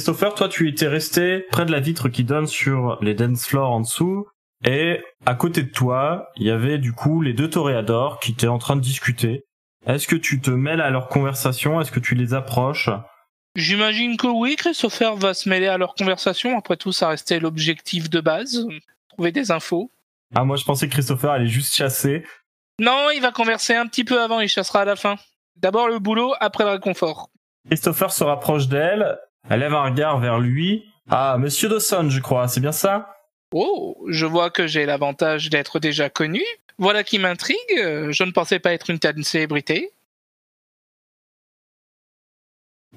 Christopher, toi, tu étais resté près de la vitre qui donne sur les dance floors en dessous. Et à côté de toi, il y avait du coup les deux toréadors qui étaient en train de discuter. Est-ce que tu te mêles à leur conversation? Est-ce que tu les approches? J'imagine que oui, Christopher va se mêler à leur conversation. Après tout, ça restait l'objectif de base, trouver des infos. Ah, moi je pensais que Christopher allait juste chasser. Non, il va converser un petit peu avant, il chassera à la fin. D'abord le boulot, après le réconfort. Christopher se rapproche d'elle, elle lève un regard vers lui. Ah, Monsieur Dawson, je crois, c'est bien ça? Oh, je vois que j'ai l'avantage d'être déjà connu. Voilà qui m'intrigue. Je ne pensais pas être une telle célébrité.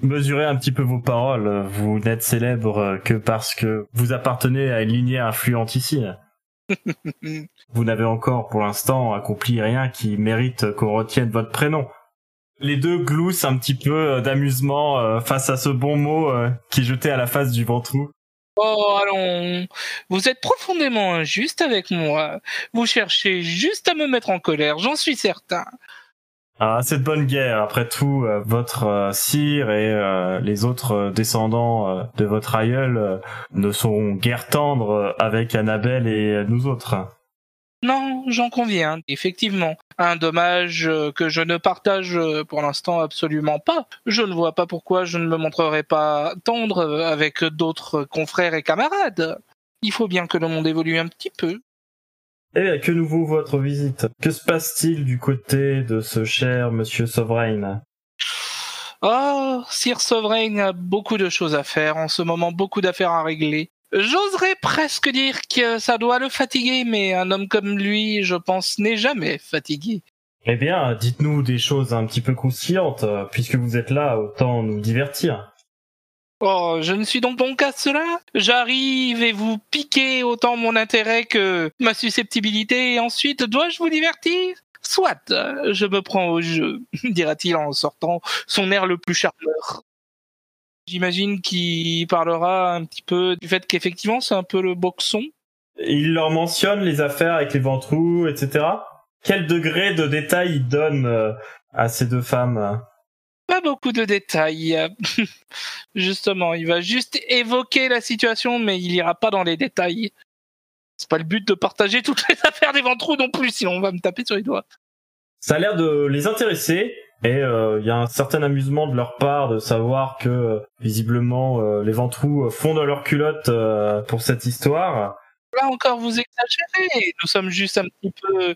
Mesurez un petit peu vos paroles. Vous n'êtes célèbre que parce que vous appartenez à une lignée influente ici. vous n'avez encore pour l'instant accompli rien qui mérite qu'on retienne votre prénom les deux gloussent un petit peu euh, d'amusement euh, face à ce bon mot euh, qui est jeté à la face du ventrou. Oh, allons, vous êtes profondément injuste avec moi. Vous cherchez juste à me mettre en colère, j'en suis certain. Ah, c'est de bonne guerre. Après tout, votre sire et les autres descendants de votre aïeul ne sont guère tendres avec Annabelle et nous autres. Non, j'en conviens, effectivement. Un dommage euh, que je ne partage euh, pour l'instant absolument pas. Je ne vois pas pourquoi je ne me montrerai pas tendre euh, avec d'autres confrères et camarades. Il faut bien que le monde évolue un petit peu. Eh, que nous vaut votre visite? Que se passe-t-il du côté de ce cher monsieur Sovereign? Oh, Sir Sovereign a beaucoup de choses à faire en ce moment, beaucoup d'affaires à régler. J'oserais presque dire que ça doit le fatiguer, mais un homme comme lui, je pense, n'est jamais fatigué. Eh bien, dites-nous des choses un petit peu croustillantes, euh, puisque vous êtes là, autant nous divertir. Oh, je ne suis donc bon qu'à cela. J'arrive et vous piquez autant mon intérêt que ma susceptibilité, et ensuite dois-je vous divertir? Soit, je me prends au jeu, dira-t-il en sortant son air le plus charmeur. J'imagine qu'il parlera un petit peu du fait qu'effectivement c'est un peu le boxon. Il leur mentionne les affaires avec les ventrous, etc. Quel degré de détail il donne euh, à ces deux femmes? Pas beaucoup de détails. Justement, il va juste évoquer la situation, mais il ira pas dans les détails. C'est pas le but de partager toutes les affaires des ventrous non plus, sinon on va me taper sur les doigts. Ça a l'air de les intéresser, et il euh, y a un certain amusement de leur part de savoir que euh, visiblement euh, les ventrous font de leur culotte pour cette histoire. Là encore, vous exagérez. Nous sommes juste un petit peu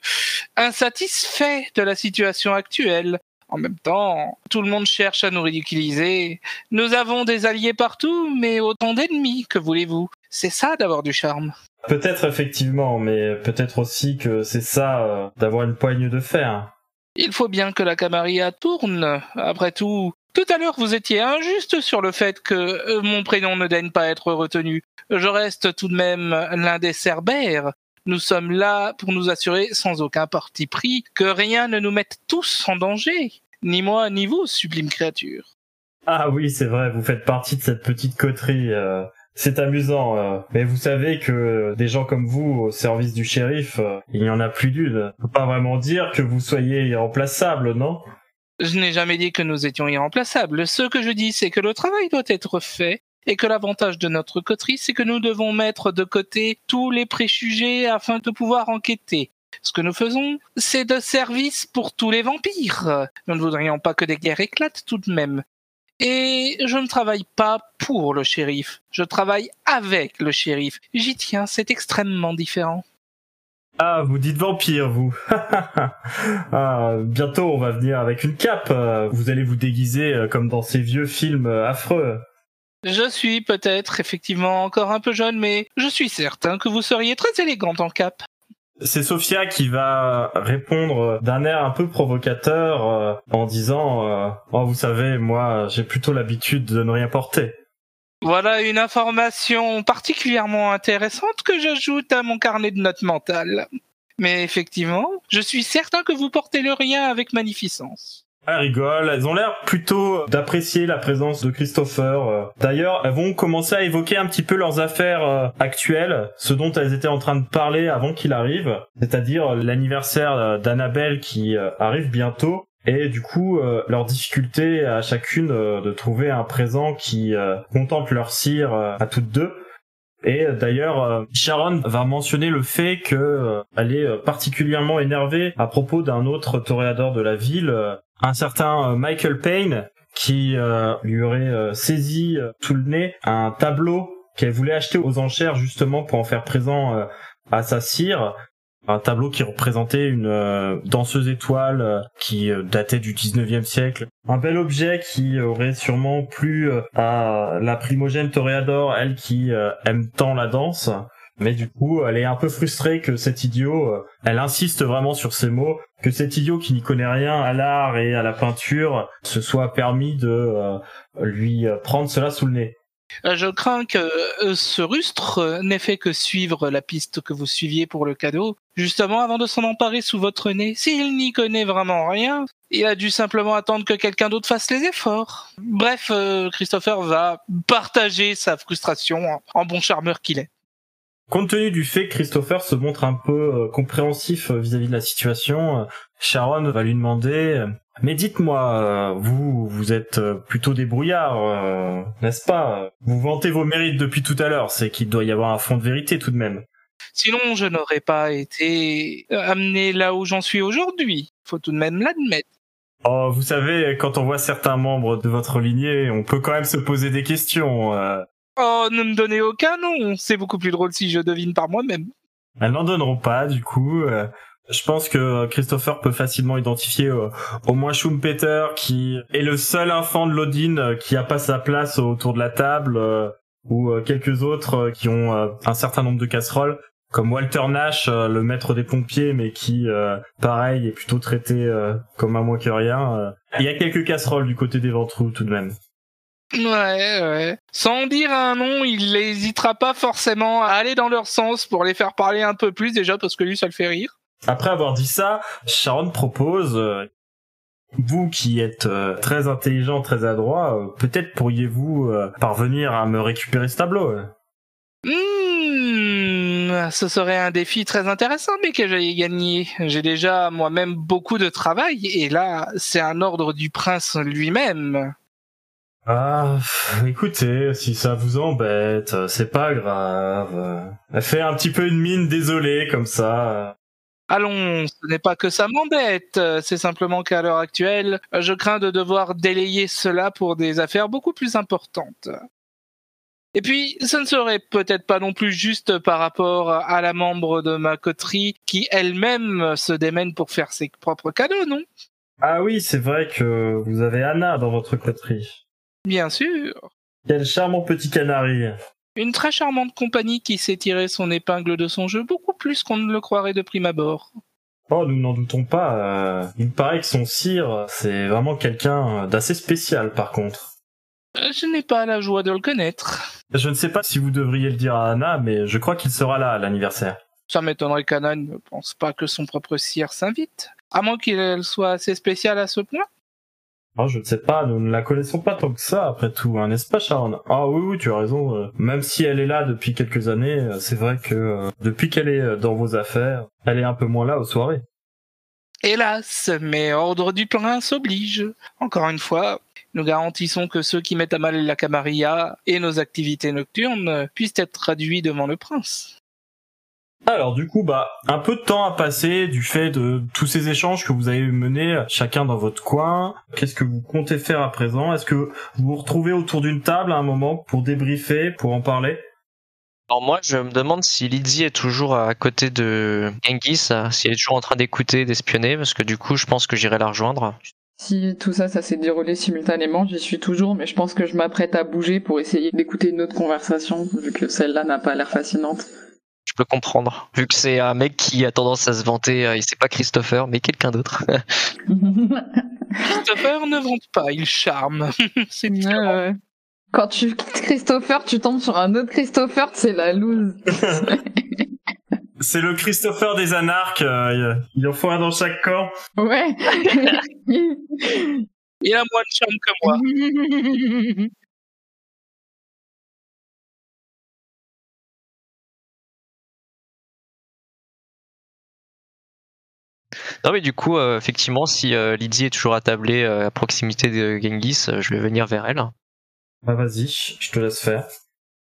insatisfaits de la situation actuelle. En même temps, tout le monde cherche à nous ridiculiser. Nous avons des alliés partout, mais autant d'ennemis, que voulez-vous? C'est ça d'avoir du charme. Peut-être effectivement, mais peut-être aussi que c'est ça d'avoir une poigne de fer. Il faut bien que la Camarilla tourne. Après tout, tout à l'heure vous étiez injuste sur le fait que euh, mon prénom ne daigne pas être retenu. Je reste tout de même l'un des Cerbères. Nous sommes là pour nous assurer, sans aucun parti pris, que rien ne nous mette tous en danger. Ni moi, ni vous, sublime créature. Ah oui, c'est vrai, vous faites partie de cette petite coterie. Euh, c'est amusant, euh. mais vous savez que des gens comme vous au service du shérif, euh, il y en a plus d'une. Faut pas vraiment dire que vous soyez irremplaçable, non? Je n'ai jamais dit que nous étions irremplaçables. Ce que je dis, c'est que le travail doit être fait et que l'avantage de notre coterie, c'est que nous devons mettre de côté tous les préjugés afin de pouvoir enquêter. Ce que nous faisons, c'est de service pour tous les vampires. Nous ne voudrions pas que des guerres éclatent tout de même. Et je ne travaille pas pour le shérif, je travaille avec le shérif. J'y tiens, c'est extrêmement différent. Ah, vous dites vampire, vous. ah, bientôt, on va venir avec une cape. Vous allez vous déguiser euh, comme dans ces vieux films euh, affreux. Je suis peut-être effectivement encore un peu jeune, mais je suis certain que vous seriez très élégante en cape. C'est Sophia qui va répondre d'un air un peu provocateur euh, en disant Oh, vous savez, moi, j'ai plutôt l'habitude de ne rien porter. Voilà une information particulièrement intéressante que j'ajoute à mon carnet de notes mentales. Mais effectivement, je suis certain que vous portez le rien avec magnificence. Elles rigolent, elles ont l'air plutôt d'apprécier la présence de Christopher. D'ailleurs, elles vont commencer à évoquer un petit peu leurs affaires euh, actuelles, ce dont elles étaient en train de parler avant qu'il arrive, c'est-à-dire l'anniversaire euh, d'Annabelle qui euh, arrive bientôt, et du coup leur difficulté à chacune de trouver un présent qui contente leur cire à toutes deux. Et d'ailleurs, Sharon va mentionner le fait qu'elle est particulièrement énervée à propos d'un autre toréador de la ville, un certain euh, Michael Payne qui euh, lui aurait euh, saisi tout le nez un tableau qu'elle voulait acheter aux enchères justement pour en faire présent à sa cire un tableau qui représentait une danseuse étoile qui datait du 19e siècle. Un bel objet qui aurait sûrement plu à la primogène Toréador, elle qui aime tant la danse. Mais du coup, elle est un peu frustrée que cet idiot, euh, elle insiste vraiment sur ces mots, que cet idiot qui n'y connaît rien à l'art et à la peinture se soit permis de euh, lui euh, prendre cela sous le nez. Je crains que ce rustre n'ait fait que suivre la piste que vous suiviez pour le cadeau, justement avant de s'en emparer sous votre nez. S'il n'y connaît vraiment rien, il a dû simplement attendre que quelqu'un d'autre fasse les efforts. Bref, Christopher va partager sa frustration en bon charmeur qu'il est. Compte tenu du fait que Christopher se montre un peu euh, compréhensif euh, vis-à-vis de la situation, euh, Sharon va lui demander Mais dites-moi, vous, vous êtes plutôt débrouillard, n'est-ce pas? Vous vantez vos mérites depuis tout à l'heure, c'est qu'il doit y avoir un fond de vérité tout de même. Sinon, je n'aurais pas été amené là où j'en suis aujourd'hui. Faut tout de même l'admettre. Oh, vous savez, quand on voit certains membres de votre lignée, on peut quand même se poser des questions. Oh, ne me donnez aucun nom. C'est beaucoup plus drôle si je devine par moi-même. Elles n'en donneront pas, du coup. Euh, je pense que Christopher peut facilement identifier euh, au moins Schumpeter, qui est le seul enfant de l'Odin euh, qui a pas sa place autour de la table, ou quelques autres qui ont un certain nombre de casseroles, comme Walter Nash, le maître des pompiers, mais qui, pareil, est plutôt traité comme un moins que. Il y a quelques casseroles du côté des ventrous tout de même. Ouais, ouais. Sans dire un nom, il n'hésitera pas forcément à aller dans leur sens pour les faire parler un peu plus déjà parce que lui ça le fait rire. Après avoir dit ça, Sharon propose euh, vous qui êtes euh, très intelligent, très adroit, euh, peut-être pourriez-vous parvenir à me récupérer ce tableau. Mmh, ce serait un défi très intéressant, mais que j'aille gagner. J'ai déjà moi-même beaucoup de travail, et là, c'est un ordre du prince lui-même. Ah, écoutez, si ça vous embête, c'est pas grave. Elle fait un petit peu une mine désolée comme ça. Allons, ce n'est pas que ça m'embête, c'est simplement qu'à l'heure actuelle, je crains de devoir délayer cela pour des affaires beaucoup plus importantes. Et puis, ce ne serait peut-être pas non plus juste par rapport à la membre de ma coterie qui elle-même se démène pour faire ses propres cadeaux, non? Ah oui, c'est vrai que vous avez Anna dans votre coterie. Bien sûr. Quel charmant petit canari. Une très charmante compagnie qui sait tirer son épingle de son jeu beaucoup plus qu'on ne le croirait de prime abord. Oh, nous n'en doutons pas. Euh, il paraît que son sire, c'est vraiment quelqu'un d'assez spécial par contre. Euh, je n'ai pas la joie de le connaître. Je ne sais pas si vous devriez le dire à Anna, mais je crois qu'il sera là à l'anniversaire. Ça m'étonnerait qu'Anna ne pense pas que son propre sire s'invite. À moins qu'il soit assez spécial à ce point. Ah, je ne sais pas, nous ne la connaissons pas tant que ça, après tout, hein, n'est-ce pas, Sharon? Ah oui, oui, tu as raison. Euh, même si elle est là depuis quelques années, euh, c'est vrai que euh, depuis qu'elle est dans vos affaires, elle est un peu moins là aux soirées. Hélas, mais ordre du prince oblige. Encore une fois, nous garantissons que ceux qui mettent à mal la camarilla et nos activités nocturnes puissent être traduits devant le prince. Alors du coup, bah, un peu de temps a passé du fait de tous ces échanges que vous avez menés chacun dans votre coin. Qu'est-ce que vous comptez faire à présent? Est-ce que vous vous retrouvez autour d'une table à un moment pour débriefer, pour en parler? Alors moi, je me demande si Lydie est toujours à côté de Genghis, euh, si elle est toujours en train d'écouter, d'espionner, parce que du coup, je pense que j'irai la rejoindre. Si tout ça, ça s'est déroulé simultanément, j'y suis toujours, mais je pense que je m'apprête à bouger pour essayer d'écouter une autre conversation, vu que celle-là n'a pas l'air fascinante. Je peux comprendre, vu que c'est un mec qui a tendance à se vanter, euh, et c'est pas Christopher, mais quelqu'un d'autre. Christopher ne vante pas, il charme. c'est ouais. Quand tu quittes Christopher, tu tombes sur un autre Christopher, c'est la loose. C'est le Christopher des anarches, euh, il en faut un dans chaque camp. Ouais. Il a moins de charme que moi. Non mais du coup, euh, effectivement, si euh, Lydie est toujours attablée euh, à proximité de Genghis, je vais venir vers elle. Bah vas-y, je te laisse faire.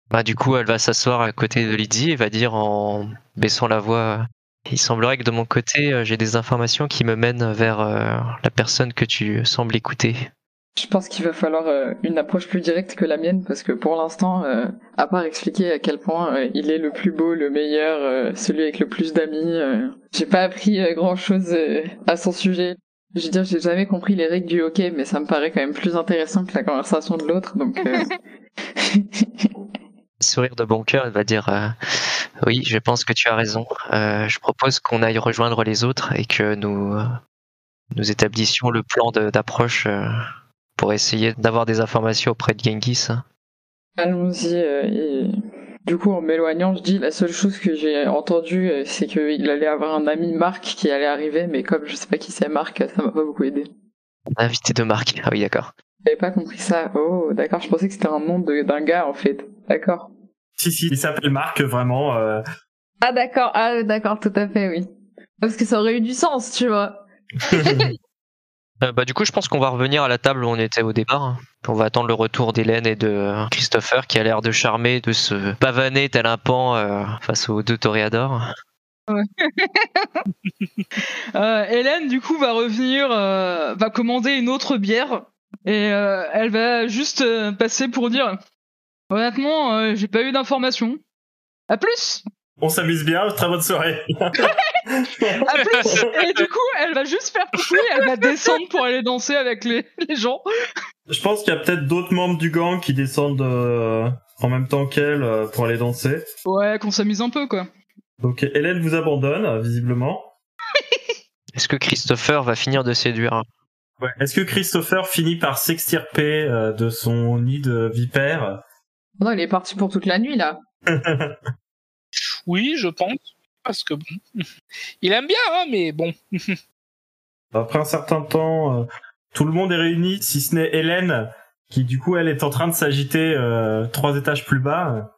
Bah du coup, elle va s'asseoir à côté de Lydie et va dire en baissant la voix Il semblerait que de mon côté, j'ai des informations qui me mènent vers euh, la personne que tu sembles écouter. Je pense qu'il va falloir euh, une approche plus directe que la mienne parce que pour l'instant, euh, à part expliquer à quel point euh, il est le plus beau, le meilleur, celui avec le plus d'amis, j'ai pas appris grand chose à son sujet. Je veux dire, j'ai jamais compris les règles du hockey, mais ça me paraît quand même plus intéressant que la conversation de l'autre, donc. Sourire de bon cœur, elle va dire Oui, je pense que tu as raison. Je propose qu'on aille rejoindre les autres et que nous, nous établissions le plan d'approche pour essayer d'avoir des informations auprès de Genghis. Allons-y. euh, et du coup, en m'éloignant, je dis la seule chose que j'ai entendue, euh, c'est qu'il allait avoir un ami Marc qui allait arriver, mais comme je sais pas qui c'est Marc, ça m'a pas beaucoup aidé. Invité de marque. Ah oui, d'accord. J'avais pas compris ça. Oh, d'accord. Je pensais que c'était un nom de- d'un gars en fait. D'accord. Si, si, il s'appelle Marc, vraiment. euh, Ah d'accord. Ah d'accord, tout à fait, oui. Parce que ça aurait eu du sens, tu vois. Euh, bah, du coup, je pense qu'on va revenir à la table où on était au départ. hein. On va attendre le retour d'Hélène et de Christopher qui a l'air de charmer, de se pavaner tel un pan euh, face aux deux toréadors. Euh, Hélène, du coup, va revenir, va commander une autre bière et elle va juste passer pour dire Honnêtement, j'ai pas eu d'informations. À plus On s'amuse bien, très bonne soirée. Et du coup, elle va juste faire coucou et elle va descendre pour aller danser avec les, les gens. Je pense qu'il y a peut-être d'autres membres du gang qui descendent euh, en même temps qu'elle euh, pour aller danser. Ouais, qu'on s'amuse un peu, quoi. Donc Hélène vous abandonne, visiblement. Est-ce que Christopher va finir de séduire Est-ce que Christopher finit par s'extirper euh, de son nid de vipère? Non, il est parti pour toute la nuit là. Oui, je pense. Parce que bon. Il aime bien, hein, mais bon. Après un certain temps, euh, tout le monde est réuni, si ce n'est Hélène, qui du coup elle est en train de s'agiter euh, trois étages plus bas.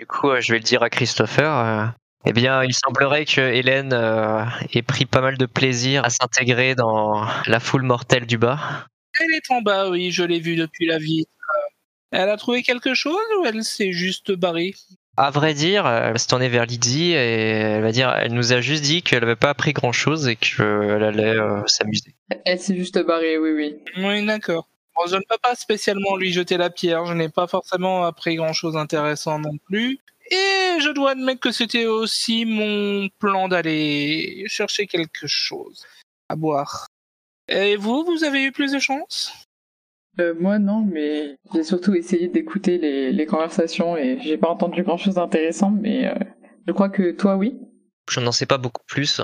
Du coup, euh, je vais le dire à Christopher. eh bien, il semblerait que Hélène euh, ait pris pas mal de plaisir à s'intégrer dans la foule mortelle du bas. Elle est en bas, oui, je l'ai vue depuis la vitre. Elle a trouvé quelque chose ou elle s'est juste barrée? À vrai dire, elle va se tourner vers Lydie et elle va dire, elle nous a juste dit qu'elle n'avait pas appris grand chose et qu'elle allait euh, s'amuser. Elle s'est juste barrée, oui, oui. Oui, d'accord. Bon, je ne peux pas spécialement lui jeter la pierre. Je n'ai pas forcément appris grand-chose d'intéressant non plus. Et je dois admettre que c'était aussi mon plan d'aller chercher quelque chose à boire. Et vous, vous avez eu plus de chance? Euh, moi non, mais j'ai surtout essayé d'écouter les, les conversations et j'ai pas entendu grand chose d'intéressant, mais euh, je crois que toi oui. Je n'en sais pas beaucoup plus.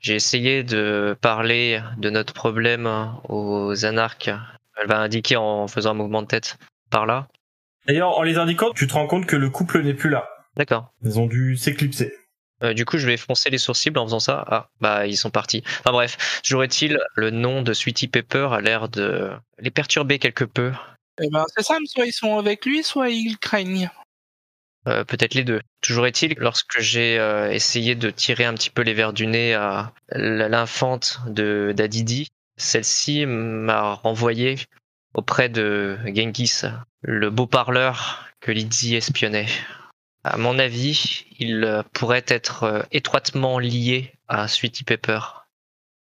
J'ai essayé de parler de notre problème aux anarques. Elle va indiquer en faisant un mouvement de tête par là. D'ailleurs, en les indiquant, tu te rends compte que le couple n'est plus là. D'accord. Ils ont dû s'éclipser. Euh, du coup, je vais froncer les sourcils en faisant ça. Ah, bah, ils sont partis. Enfin bref, jouerait-il le nom de Sweetie Pepper a l'air de les perturber quelque peu? Eh ben, c'est simple, soit ils sont avec lui, soit ils craignent. Euh, Peut-être les deux. Toujours est-il, lorsque j'ai euh, essayé de tirer un petit peu les verres du nez à l'infante de d'Adidi, celle-ci m'a renvoyé auprès de Genghis, le beau parleur que Lydie espionnait. À mon avis, il euh, pourrait être euh, étroitement lié à Sweetie Pepper.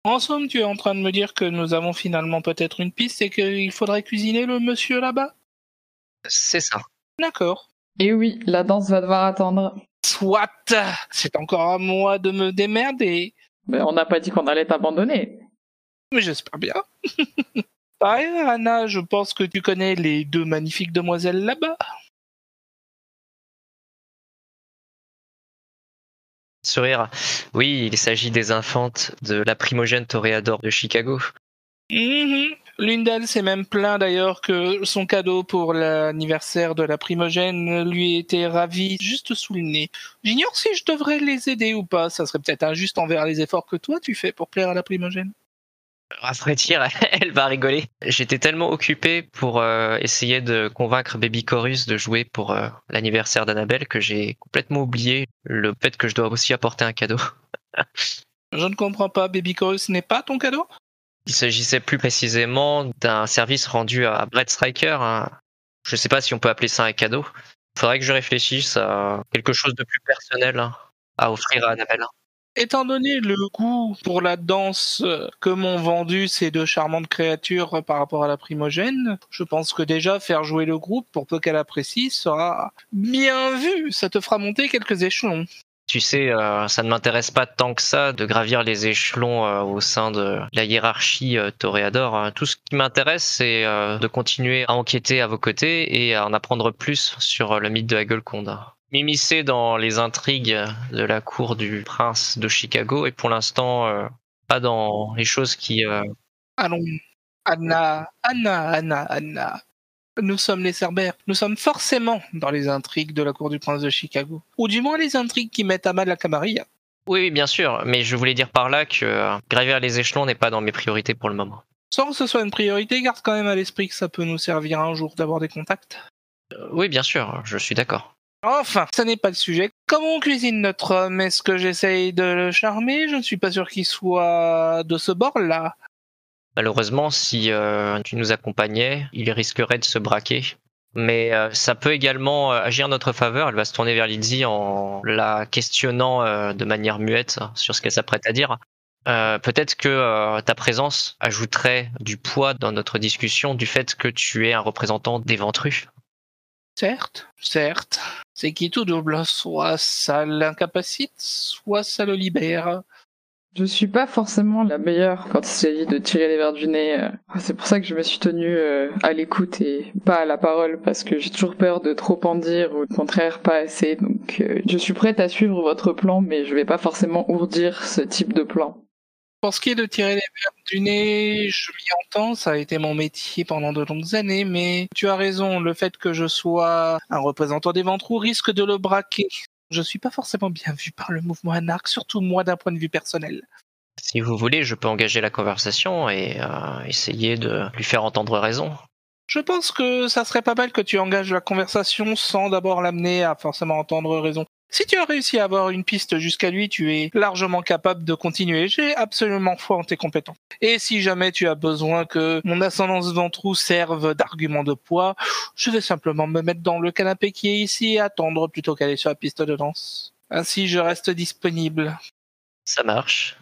En somme, tu es en train de me dire que nous avons finalement peut-être une piste et qu'il faudrait cuisiner le monsieur là-bas C'est ça. D'accord. Et oui, la danse va devoir attendre. Soit, c'est encore à moi de me démerder. Mais on n'a pas dit qu'on allait t'abandonner. Mais j'espère bien. Par ailleurs, Anna, je pense que tu connais les deux magnifiques demoiselles là-bas. Sourire. Oui, il s'agit des infantes de la primogène toréador de Chicago. Mhm. L'une d'elles s'est même plaint d'ailleurs que son cadeau pour l'anniversaire de la primogène lui était ravi juste sous le nez. J'ignore si je devrais les aider ou pas. Ça serait peut-être injuste envers les efforts que toi tu fais pour plaire à la primogène. Dire, elle va rigoler. J'étais tellement occupé pour euh, essayer de convaincre Baby Chorus de jouer pour euh, l'anniversaire d'Annabelle que j'ai complètement oublié le fait que je dois aussi apporter un cadeau. Je ne comprends pas, Baby Chorus n'est pas ton cadeau? Il s'agissait plus précisément d'un service rendu à Brett Striker. hein. Je sais pas si on peut appeler ça un cadeau. Faudrait que je réfléchisse à quelque chose de plus personnel hein, à offrir à Annabelle. Étant donné le goût pour la danse euh, que m'ont vendu ces deux charmantes créatures par rapport à la primogène, je pense que déjà faire jouer le groupe, pour peu qu'elle apprécie, sera bien vu. Ça te fera monter quelques échelons. Tu sais, euh, ça ne m'intéresse pas tant que ça de gravir les échelons euh, au sein de la hiérarchie euh, Toréador. hein. Tout ce qui m'intéresse, c'est euh, de continuer à enquêter à vos côtés et à en apprendre plus sur euh, le mythe de Hagelconde. M'immiscer dans les intrigues de la cour du prince de Chicago et pour l'instant, euh, pas dans les choses qui... euh, Allons, Anna, Anna, Anna, Anna. Nous sommes les Cerbères. Nous sommes forcément dans les intrigues de la cour du prince de Chicago. Ou du moins les intrigues qui mettent à mal la Camarilla. Oui, bien sûr, mais je voulais dire par là que euh, gravir les échelons n'est pas dans mes priorités pour le moment. Sans que ce soit une priorité, garde quand même à l'esprit que ça peut nous servir un jour d'avoir des contacts. Euh, oui, bien sûr, je suis d'accord. Enfin, ce n'est pas le sujet. Comment on cuisine notre homme? Est-ce que j'essaye de le charmer? Je ne suis pas sûr qu'il soit de ce bord-là. Malheureusement, si euh, tu nous accompagnais, il risquerait de se braquer. Mais euh, ça peut également euh, agir en notre faveur. Elle va se tourner vers Lydie en la questionnant de manière muette sur ce qu'elle s'apprête à dire. Peut-être que ta présence ajouterait du poids dans notre discussion du fait que tu es un représentant des ventrus. Certes, certes. C'est qui tout double. Soit ça l'incapacite, soit ça le libère. Je suis pas forcément la meilleure quand il s'agit de tirer les verres du nez. euh. C'est pour ça que je me suis tenue euh, à l'écoute et pas à la parole parce que j'ai toujours peur de trop en dire ou au contraire pas assez. Donc euh, je suis prête à suivre votre plan mais je vais pas forcément ourdir ce type de plan. Pour ce qui est de tirer les verres du nez, je m'y entends, ça a été mon métier pendant de longues années, mais tu as raison, le fait que je sois un représentant des ventrous risque de le braquer. Je suis pas forcément bien vu par le mouvement anarque, surtout moi d'un point de vue personnel. Si vous voulez, je peux engager la conversation et euh, essayer de lui faire entendre raison. Je pense que ça serait pas mal que tu engages la conversation sans d'abord l'amener à forcément entendre raison. Si tu as réussi à avoir une piste jusqu'à lui, tu es largement capable de continuer. J'ai absolument foi en tes compétences. Et si jamais tu as besoin que mon ascendance ventrou serve d'argument de poids, je vais simplement me mettre dans le canapé qui est ici et attendre plutôt qu'aller sur la piste de danse. Ainsi, je reste disponible. Ça marche.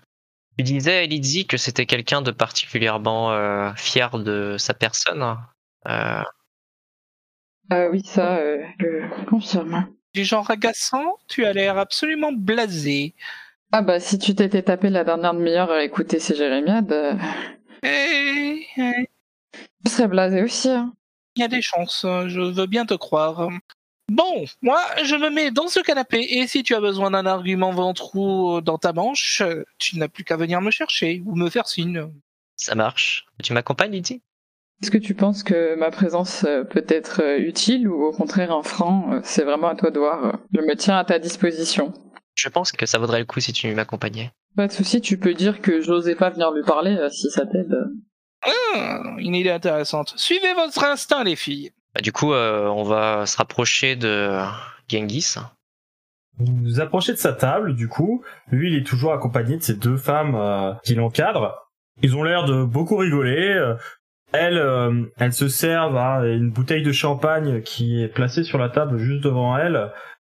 Tu disais à que c'était quelqu'un de particulièrement euh, fier de sa personne. Euh, Ah oui ça euh, je confirme. Du genre agaçant, tu as l'air absolument blasé. Ah bah si tu t'étais tapé la dernière demi-heure à écouter ces jérémiades, euh, Eh, eh, je serais blasé aussi. Hein. Il y a des chances, je veux bien te croire. Bon, moi, je me mets dans ce canapé, et si tu as besoin d'un argument ventrou dans ta manche, tu n'as plus qu'à venir me chercher, ou me faire signe. ça marche. Tu m'accompagnes, Lydie? Est-ce que tu penses que ma présence euh, peut être euh, utile ou au contraire un frein Euh, C'est vraiment à toi de voir. Je me tiens à ta disposition. Je pense que ça vaudrait le coup si tu m'accompagnais. Pas de souci, tu peux dire que j'osais pas venir lui parler si ça t'aide. Ah, une idée intéressante. Suivez votre instinct, les filles. Bah, du coup, euh, on va se rapprocher de Genghis. Vous vous approchez de sa table, du coup. Lui, il est toujours accompagné de ces deux femmes euh, qui l'encadrent. Ils ont l'air de beaucoup rigoler. Elles, euh, elles se servent à une bouteille de champagne qui est placée sur la table juste devant elles.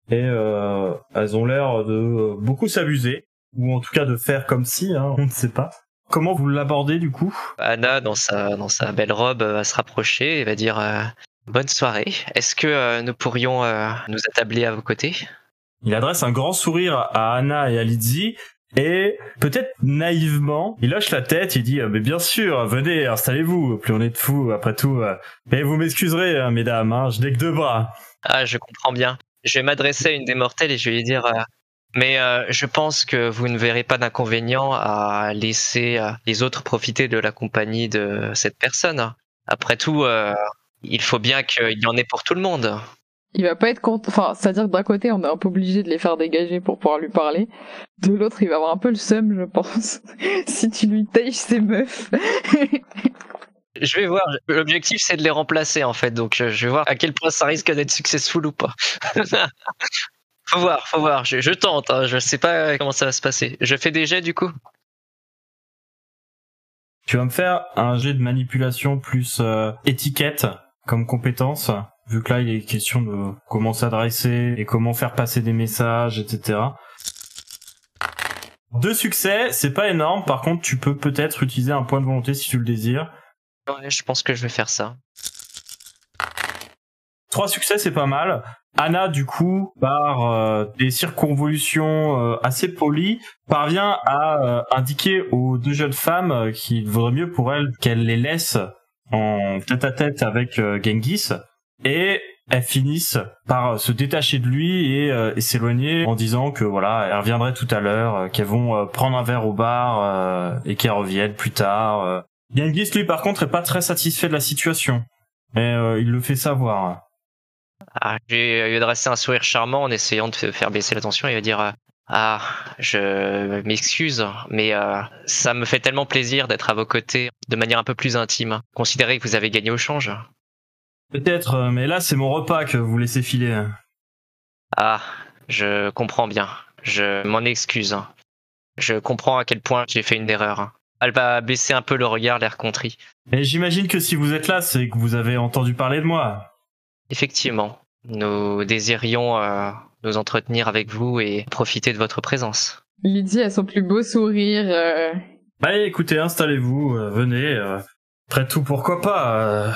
Et euh, elles ont l'air de euh, beaucoup s'amuser. Ou en tout cas de faire comme si, hein, on ne sait pas. Comment vous l'abordez, du coup? Anna, dans sa, dans sa belle robe, euh, va se rapprocher et va dire euh, Bonne soirée. Est-ce que nous pourrions euh, nous attabler à vos côtés? Il adresse un grand sourire à Anna et à Lizzie et peut-être naïvement, il hoche la tête, il dit euh, mais bien sûr, venez, installez-vous, plus on est de fous après tout. euh. Mais vous m'excuserez, hein, mesdames, hein, je n'ai que deux bras. Ah, je comprends bien. Je vais m'adresser à une des mortelles et je vais lui dire. euh, mais je pense que vous ne verrez pas d'inconvénient à laisser les autres profiter de la compagnie de cette personne. Après tout, il faut bien qu'il y en ait pour tout le monde. Il va pas être content. Enfin, c'est-à-dire que d'un côté, on est un peu obligé de les faire dégager pour pouvoir lui parler. De l'autre, il va avoir un peu le seum, je pense. si tu lui tailles ses meufs. Je vais voir. L'objectif, c'est de les remplacer en fait. Donc, euh, je vais voir à quel point ça risque d'être successful ou pas. faut voir, faut voir. Je, je tente. Hein. Je sais pas comment ça va se passer. Je fais des jets du coup. Tu vas me faire un jet de manipulation plus euh, étiquette comme compétence, vu que là il est question de comment s'adresser et comment faire passer des messages, etc. Deux succès, c'est pas énorme. Par contre, tu peux peut-être utiliser un point de volonté si tu le désires. Ouais, je pense que je vais faire ça. Trois succès, c'est pas mal. Anna, du coup, par euh, des circonvolutions euh, assez polies, parvient à euh, indiquer aux deux jeunes femmes qu'il vaudrait mieux pour elles qu'elles les laissent en tête-à-tête avec euh, Genghis, et elles finissent par euh, se détacher de lui et, euh, et s'éloigner en disant que voilà, elles reviendraient tout à l'heure, euh, qu'elles vont prendre un verre au bar et qu'elles reviennent plus tard. Genghis, lui, par contre, est pas très satisfait de la situation, et il le fait savoir. Ah, je lui adresser un sourire charmant en essayant de faire baisser la tension. Va dire Ah, je m'excuse, mais euh, ça me fait tellement plaisir d'être à vos côtés de manière un peu plus intime. Considérez que vous avez gagné au change. Peut-être, euh, mais là c'est mon repas que vous laissez filer. Ah, je comprends bien. Je m'en excuse. Je comprends à quel point j'ai fait une erreur. Elle va baisser un peu le regard, l'air contrit. Et j'imagine que si vous êtes là, c'est que vous avez entendu parler de moi. Effectivement, nous désirions euh, nous entretenir avec vous et profiter de votre présence. Lydie a son plus beau sourire. euh, Allez, écoutez, installez-vous, euh, venez. euh, après tout, pourquoi pas euh,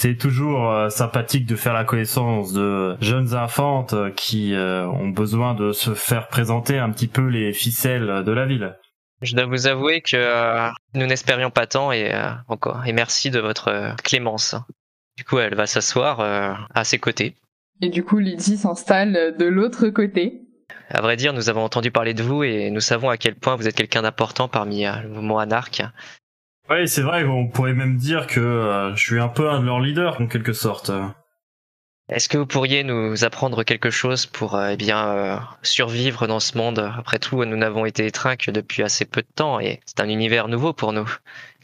C'est toujours euh, sympathique de faire la connaissance de jeunes infantes euh, qui euh, ont besoin de se faire présenter un petit peu les ficelles de la ville. Je dois vous avouer que euh, nous n'espérions pas tant et euh, encore et merci de votre clémence. Du coup, elle va s'asseoir euh, à ses côtés. Et du coup, Lydie s'installe de l'autre côté. À vrai dire, nous avons entendu parler de vous et nous savons à quel point vous êtes quelqu'un d'important parmi le mouvement anarque. Oui, c'est vrai, on pourrait même dire que euh, je suis un peu un de leurs leaders, en quelque sorte. Est-ce que vous pourriez nous apprendre quelque chose pour euh, eh bien euh, survivre dans ce monde Après tout, nous n'avons été étreints que depuis assez peu de temps et c'est un univers nouveau pour nous.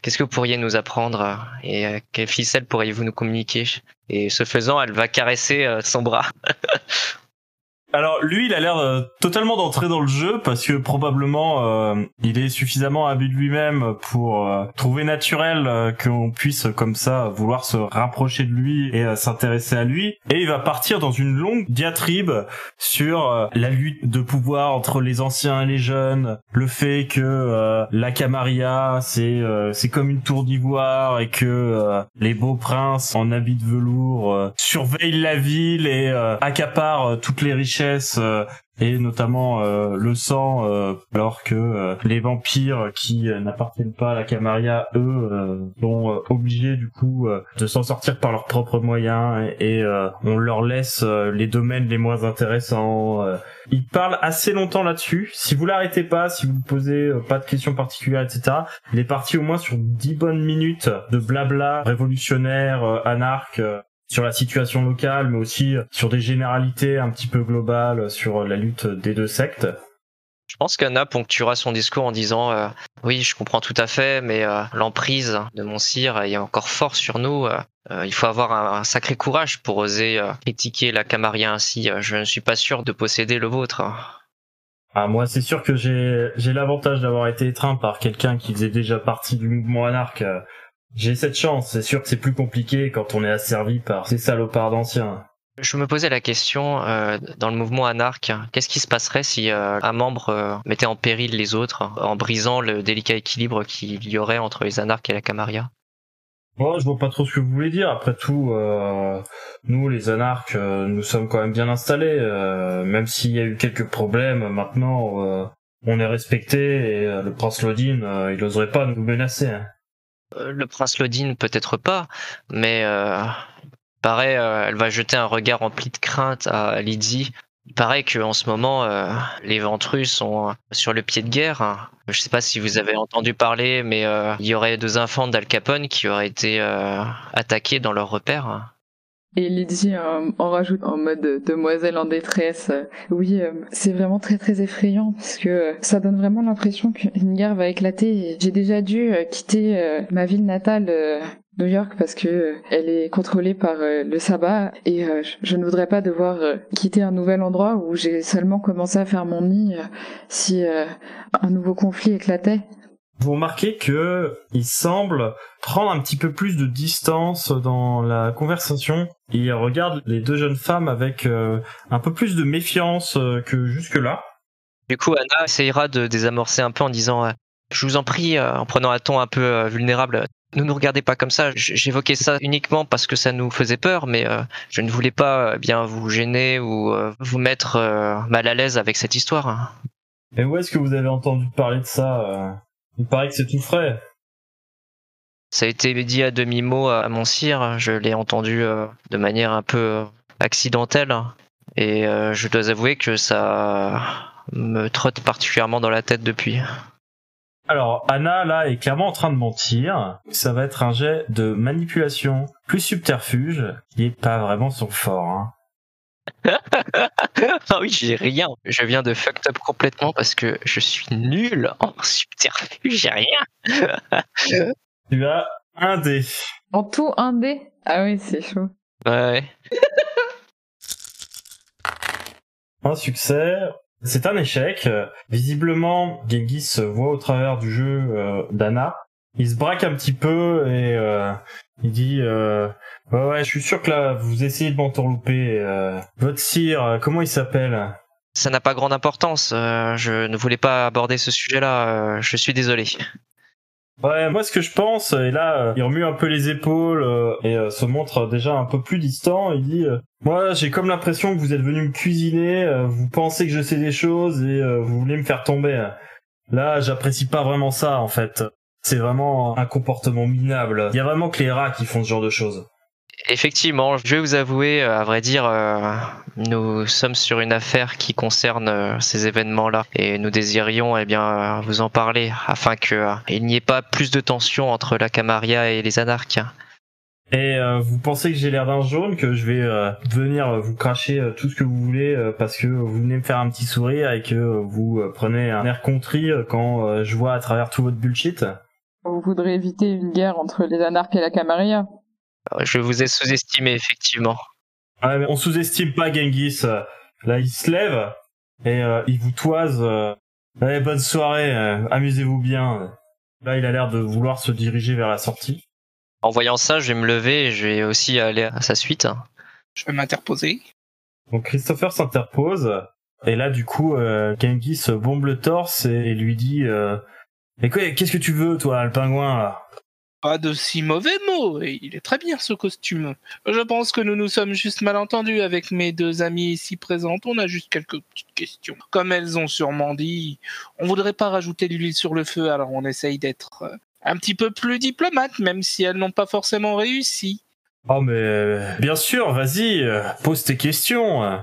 Qu'est-ce que vous pourriez nous apprendre et quelles ficelles pourriez-vous nous communiquer? Et ce faisant, elle va caresser son bras. Alors lui, il a l'air euh, totalement d'entrer dans le jeu parce que probablement euh, il est suffisamment habile lui-même pour euh, trouver naturel qu'on puisse comme ça vouloir se rapprocher de lui et s'intéresser à lui. Et il va partir dans une longue diatribe sur la lutte de pouvoir entre les anciens et les jeunes, le fait que la Camarilla c'est c'est comme une tour d'ivoire et que les beaux princes en habits de velours surveillent la ville et accaparent toutes les richesses euh, et notamment euh, le sang euh, alors que les vampires qui n'appartiennent pas à la Camarilla eux sont obligés du coup de s'en sortir par leurs propres moyens et, et, on leur laisse les domaines les moins intéressants il parle assez longtemps là-dessus. Si vous l'arrêtez pas si vous posez pas de questions particulières etc il est parti au moins sur 10 bonnes minutes de blabla révolutionnaire anarque sur la situation locale, mais aussi sur des généralités un petit peu globales sur la lutte des deux sectes. Je pense qu'Anna ponctuera son discours en disant euh, Oui, je comprends tout à fait, mais euh, l'emprise de mon sire est encore fort sur nous. euh, euh, il faut avoir un, un sacré courage pour oser euh, critiquer la Camarilla ainsi. Euh, Je ne suis pas sûr de posséder le vôtre. Ah, moi, c'est sûr que j'ai j'ai l'avantage d'avoir été étreint par quelqu'un qui faisait déjà partie du mouvement anarque. J'ai cette chance. C'est sûr que c'est plus compliqué quand on est asservi par ces salopards d'anciens. Je me posais la question, euh, dans le mouvement anarque, qu'est-ce qui se passerait si euh, un membre euh, mettait en péril les autres en brisant le délicat équilibre qu'il y aurait entre les anarques et la Camarilla? Bon, je vois pas trop ce que vous voulez dire. Après tout, euh, nous, les anarches, euh, nous sommes quand même bien installés. euh, même s'il y a eu quelques problèmes, maintenant, euh, on est respecté et euh, le prince Lodin, euh, il oserait pas nous menacer. hein. Euh, Le prince Lodin, peut-être pas, mais euh, paraît, euh, elle va jeter un regard rempli de crainte à Lydie. Il paraît qu'en ce moment, les Ventrus sont sur le pied de guerre. hein. Je sais pas si vous avez entendu parler, mais il y aurait deux enfants d'Al Capone qui auraient été attaqués dans leur repère. Et Lydie en rajoute en mode demoiselle en détresse. Oui, euh, c'est vraiment très très effrayant parce que euh, ça donne vraiment l'impression qu'une guerre va éclater. J'ai déjà dû euh, quitter ma ville natale, New York, parce que elle est contrôlée par le sabbat et je- ne voudrais pas devoir quitter un nouvel endroit où j'ai seulement commencé à faire mon nid si un nouveau conflit éclatait. Vous remarquez que il semble prendre un petit peu plus de distance dans la conversation. Il regarde les deux jeunes femmes avec euh, un peu plus de méfiance euh, que jusque-là. Du coup, Anna essayera de désamorcer un peu en disant euh, Je vous en prie, en prenant un ton un peu vulnérable, ne nous regardez pas comme ça. J'évoquais ça uniquement parce que ça nous faisait peur, mais je ne voulais pas bien vous gêner ou vous mettre mal à l'aise avec cette histoire. hein. Et où est-ce que vous avez entendu parler de ça Il paraît que c'est tout frais. Ça a été dit à demi-mot à mon sire. Je l'ai entendu euh, de manière un peu euh, accidentelle. Et euh, je dois avouer que ça me trotte particulièrement dans la tête depuis. Alors, Anna, là, est clairement en train de mentir. Ça va être un jet de manipulation plus subterfuge, qui est pas vraiment son fort. Hein. ah oui, j'ai rien. Je viens de fucked up complètement parce que je suis nul en subterfuge, j'ai rien. Tu as un dé. En tout un dé Ah oui, c'est chaud. Ouais. Un succès. C'est un échec. Visiblement, Genghis voit au travers du jeu euh, d'Anna. Il se braque un petit peu et euh, il dit euh, ouais ouais, je suis sûr que là vous essayez de m'entourlouper. Euh, votre sire, euh, comment il s'appelle? Ça n'a pas grande importance. euh, je ne voulais pas aborder ce sujet-là. euh, je suis désolé. Ouais, moi ce que je pense, et là il remue un peu les épaules euh, et euh, se montre déjà un peu plus distant, il dit euh, Moi j'ai comme l'impression que vous êtes venu me cuisiner, euh, vous pensez que je sais des choses et euh, vous voulez me faire tomber. Là j'apprécie pas vraiment ça en fait. C'est vraiment un comportement minable. Il y a vraiment que les rats qui font ce genre de choses. Effectivement, je vais vous avouer, euh, à vrai dire, euh, nous sommes sur une affaire qui concerne euh, ces événements-là et nous désirions eh bien euh, vous en parler afin que euh, il n'y ait pas plus de tension entre la Camarilla et les anarches. Et vous pensez que j'ai l'air d'un jaune, que je vais venir vous cracher tout ce que vous voulez parce que vous venez me faire un petit sourire et que vous prenez un air contrit quand je vois à travers tout votre bullshit? Vous voudrez éviter une guerre entre les anarches et la Camarilla Euh, Je vous ai sous-estimé effectivement. Ouais, mais on sous-estime pas Genghis. euh. Là, il se lève et euh, il vous toise. euh, Allez, bonne soirée, euh, amusez-vous bien. Là, il a l'air de vouloir se diriger vers la sortie. En voyant ça, je vais me lever et je vais aussi aller à sa suite. Je vais m'interposer. Donc Christopher s'interpose et là, du coup, euh, Genghis bombe le torse et, et lui dit euh, "Mais quoi Qu'est-ce que tu veux, toi, le pingouin là? Pas de si mauvais mots, et il est très bien ce costume. Je pense que nous nous sommes juste mal entendus avec mes deux amies ici présentes. On a juste quelques petites questions. Comme elles ont sûrement dit, on voudrait pas rajouter de l'huile sur le feu, alors on essaye d'être euh, un petit peu plus diplomate, même si elles n'ont pas forcément réussi. Oh, mais euh, bien sûr, vas-y, euh, pose tes questions.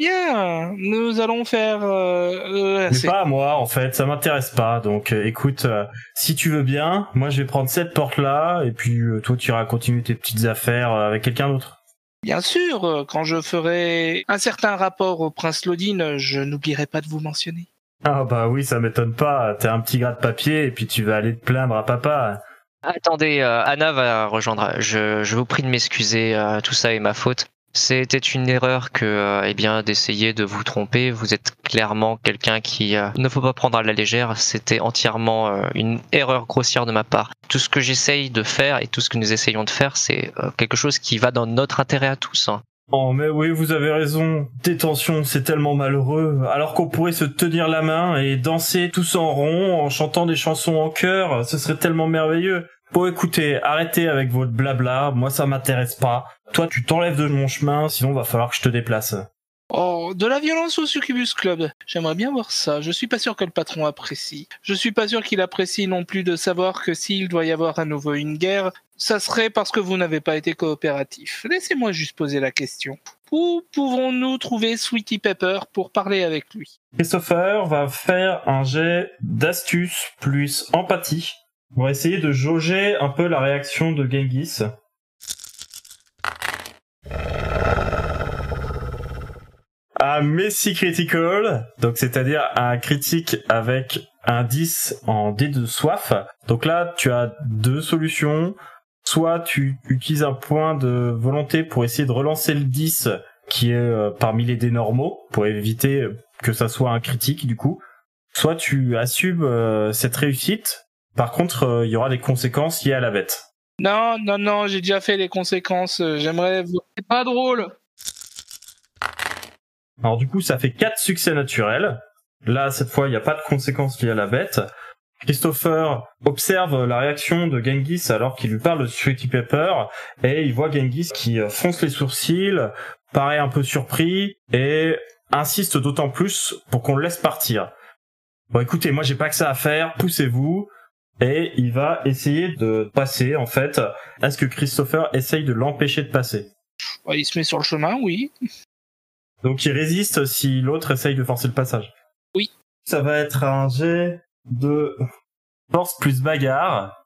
Bien, nous allons faire... euh, euh, Mais c'est- pas à moi, en fait, ça m'intéresse pas. Donc, euh, écoute, euh, si tu veux bien, moi je vais prendre cette porte-là, et puis euh, toi tu iras continuer tes petites affaires euh, avec quelqu'un d'autre. Bien sûr, quand je ferai un certain rapport au prince Lodin, je n'oublierai pas de vous mentionner. Ah bah oui, ça m'étonne pas. T'es un petit gras de papier, et puis tu vas aller te plaindre à papa. Attendez, euh, Anna va rejoindre. Je, je vous prie de m'excuser, euh, tout ça est ma faute. C'était une erreur que, euh, eh bien, d'essayer de vous tromper. Vous êtes clairement quelqu'un qui euh, ne faut pas prendre à la légère. C'était entièrement euh, une erreur grossière de ma part. Tout ce que j'essaye de faire et tout ce que nous essayons de faire, c'est quelque chose qui va dans notre intérêt à tous. Oh mais oui, vous avez raison. Détention, c'est tellement malheureux. Alors qu'on pourrait se tenir la main et danser tous en rond en chantant des chansons en chœur, ce serait tellement merveilleux. Bon, écoutez, arrêtez avec votre blabla. Moi, ça m'intéresse pas. Toi, tu t'enlèves de mon chemin, sinon va falloir que je te déplace. Oh, de la violence au Succubus Club. J'aimerais bien voir ça. Je suis pas sûr que le patron apprécie. Je suis pas sûr qu'il apprécie non plus de savoir que s'il doit y avoir à nouveau une guerre, ça serait parce que vous n'avez pas été coopératif. Laissez-moi juste poser la question. Où pouvons-nous trouver Sweetie Pepper pour parler avec lui? Christopher va faire un jet d'astuce plus empathie. On va essayer de jauger un peu la réaction de Genghis. Un Messi Critical, donc c'est-à-dire un critique avec un 10 en dé de soif. Donc là, tu as deux solutions. Soit tu utilises un point de volonté pour essayer de relancer le 10 qui est euh, parmi les dés normaux pour éviter que ça soit un critique du coup. Soit tu assumes euh, cette réussite. Par contre, euh, il y aura des conséquences liées à la bête. Non, non, non, j'ai déjà fait les conséquences. Euh, J'aimerais vous... C'est pas drôle. Alors du coup, ça fait quatre succès naturels. Là, cette fois, il n'y a pas de conséquences liées à la bête. Christopher observe la réaction de Genghis alors qu'il lui parle de Sweetie Pepper et il voit Genghis qui euh, fronce les sourcils, paraît un peu surpris et insiste d'autant plus pour qu'on le laisse partir. Bon écoutez, moi j'ai pas que ça à faire, poussez-vous et il va essayer de passer en fait. Est-ce que Christopher essaye de l'empêcher de passer Ouais, il se met sur le chemin, oui. Donc il résiste si l'autre essaye de forcer le passage. Oui. Ça va être un jet de force plus bagarre,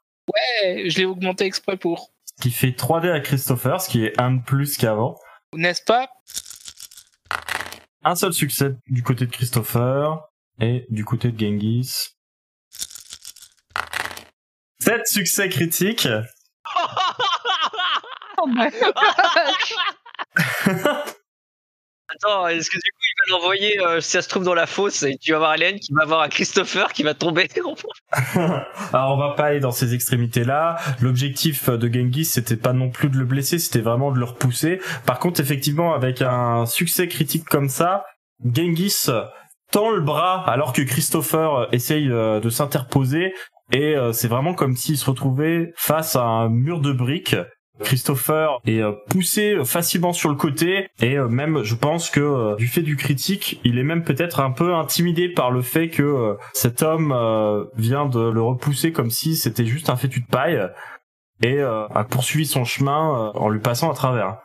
Eh, je l'ai augmenté exprès pour. ce qui fait 3D à Christopher, ce qui est un de plus qu'avant. N'est-ce pas? Un seul succès du côté de Christopher et du côté de Genghis. 7 succès critiques. Oh my Attends, est-ce que du coup il va l'envoyer, euh, si ça se trouve, dans la fosse et tu vas voir Hélène qui va voir un Christopher qui va tomber Alors on va pas aller dans ces extrémités-là. L'objectif de Genghis c'était pas non plus de le blesser, c'était vraiment de le repousser. Par contre, effectivement, avec un succès critique comme ça, Genghis tend le bras alors que Christopher essaye euh, de s'interposer et euh, c'est vraiment comme s'il se retrouvait face à un mur de briques. Christopher est euh, poussé facilement sur le côté et euh, même je pense que euh, du fait du critique, il est même peut-être un peu intimidé par le fait que euh, cet homme euh, vient de le repousser comme si c'était juste un fétu de paille et euh, a poursuivi son chemin euh, en lui passant à travers.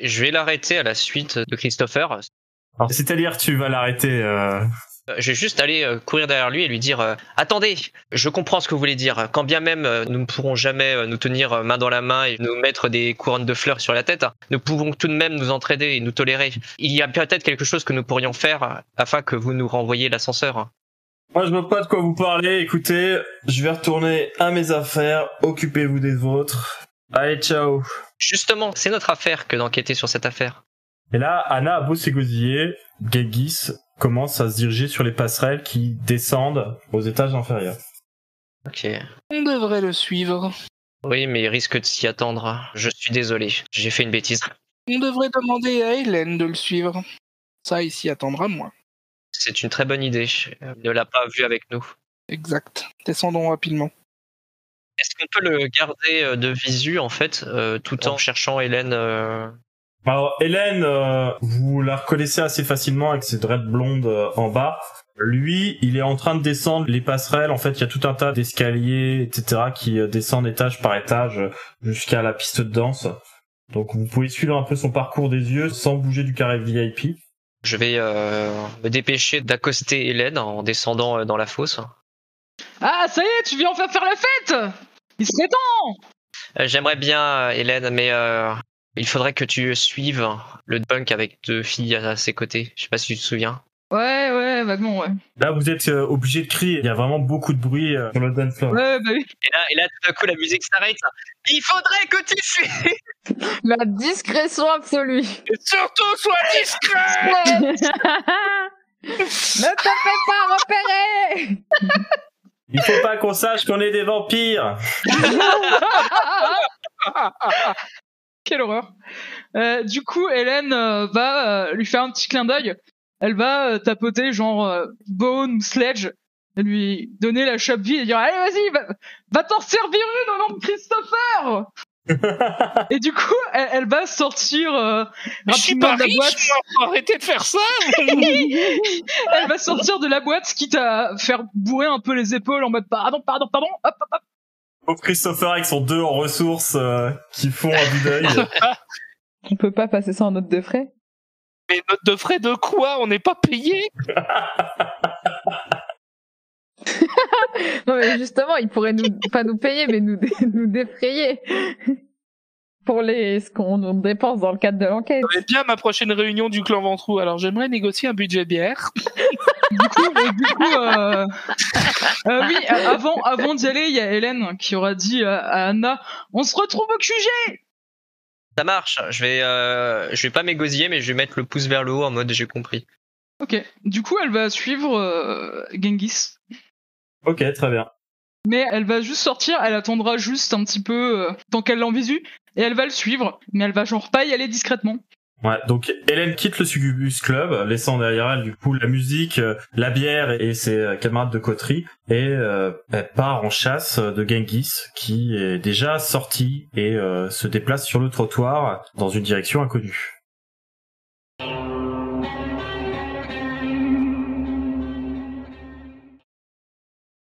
Je vais l'arrêter à la suite de Christopher. Alors c'est-à-dire tu vas l'arrêter euh... Euh, Je vais juste aller euh, courir derrière lui et lui dire euh, Attendez, je comprends ce que vous voulez dire. Quand bien même nous ne pourrons jamais nous tenir main dans la main et nous mettre des couronnes de fleurs sur la tête, nous pouvons tout de même nous entraider et nous tolérer. Il y a peut-être quelque chose que nous pourrions faire afin que vous nous renvoyiez l'ascenseur. Moi je vois pas de quoi vous parlez, écoutez, je vais retourner à mes affaires, occupez-vous des vôtres. Allez, ciao Justement, c'est notre affaire que d'enquêter sur cette affaire. Et là, Anna a beau s'égosiller, Genghis commence à se diriger sur les passerelles qui descendent aux étages inférieurs. Ok. On devrait le suivre. Oui, mais il risque de s'y attendre. Je suis désolé, j'ai fait une bêtise. On devrait demander à Hélène de le suivre. Ça, il s'y attendra moins. C'est une très bonne idée. Il ne l'a pas vu avec nous. Exact. Descendons rapidement. Est-ce qu'on peut le garder euh, de visu en fait, euh, tout en cherchant Hélène euh, Alors, Hélène, euh, vous la reconnaissez assez facilement avec ses dreads blondes euh, en bas. Lui, il est en train de descendre les passerelles. En fait, il y a tout un tas d'escaliers, etc., qui euh, descendent étage par étage jusqu'à la piste de danse. Donc, vous pouvez suivre un peu son parcours des yeux sans bouger du carré VIP. Je vais euh, me dépêcher d'accoster Hélène en descendant dans la fosse. Ah, ça y est, tu viens enfin faire la fête Il serait temps Euh, J'aimerais bien, Hélène, mais euh, il faudrait que tu suives le punk avec deux filles à ses côtés. Je sais pas si tu te souviens. Ouais, ouais, vaguement, ouais. Là, vous êtes euh, obligé de crier. Il y a vraiment beaucoup de bruit euh, sur le dance floor. Ouais, bah oui. Et là, et là, tout d'un coup, la musique s'arrête. Il faudrait que tu suives La discrétion absolue. Et surtout, sois discret ne te fais pas repérer Il faut pas qu'on sache qu'on est des vampires. Quelle horreur. Euh, du coup, Hélène euh, va euh, lui faire un petit clin d'œil. Elle va euh, tapoter genre euh, Bone ou Sledge lui donner la chape vide et dire allez vas-y va, va t'en servir une au nom de Christopher et du coup elle, elle va sortir euh, Je suis rapidement pas de la riche, boîte arrêter de faire ça. elle va sortir de la boîte quitte à faire bourrer un peu les épaules en mode pardon pardon pardon hop, hop, hop. Pauvre Christopher avec son deux en ressources euh, qui font un bout d'œil. On peut pas passer ça en note de frais Mais note de frais de quoi? On n'est pas payé? Non mais justement, il pourrait nous pas nous payer, mais nous nous défrayer pour les ce qu'on on dépense dans le cadre de l'enquête. Être bien ma prochaine réunion du clan Ventrou. Alors j'aimerais négocier un budget bière. Du coup, euh, du coup, euh, euh, oui, euh, avant, avant d'y aller, il y a Hélène qui aura dit à, Anna, on se retrouve au QG. Ça marche. Je vais, euh, je vais pas m'égosiller, mais je vais mettre le pouce vers le haut en mode j'ai compris. Ok. Du coup, elle va suivre euh, Genghis, ok, très bien. mais elle va juste sortir. Elle attendra juste un petit peu euh, tant qu'elle l'en visu, et elle va le suivre. Mais elle va genre pas y aller discrètement. Ouais, donc Hélène quitte le Succubus Club, laissant derrière elle du coup la musique, euh, la bière et ses euh, camarades de coterie, et euh, elle part en chasse de Genghis, qui est déjà sorti et se déplace sur le trottoir dans une direction inconnue.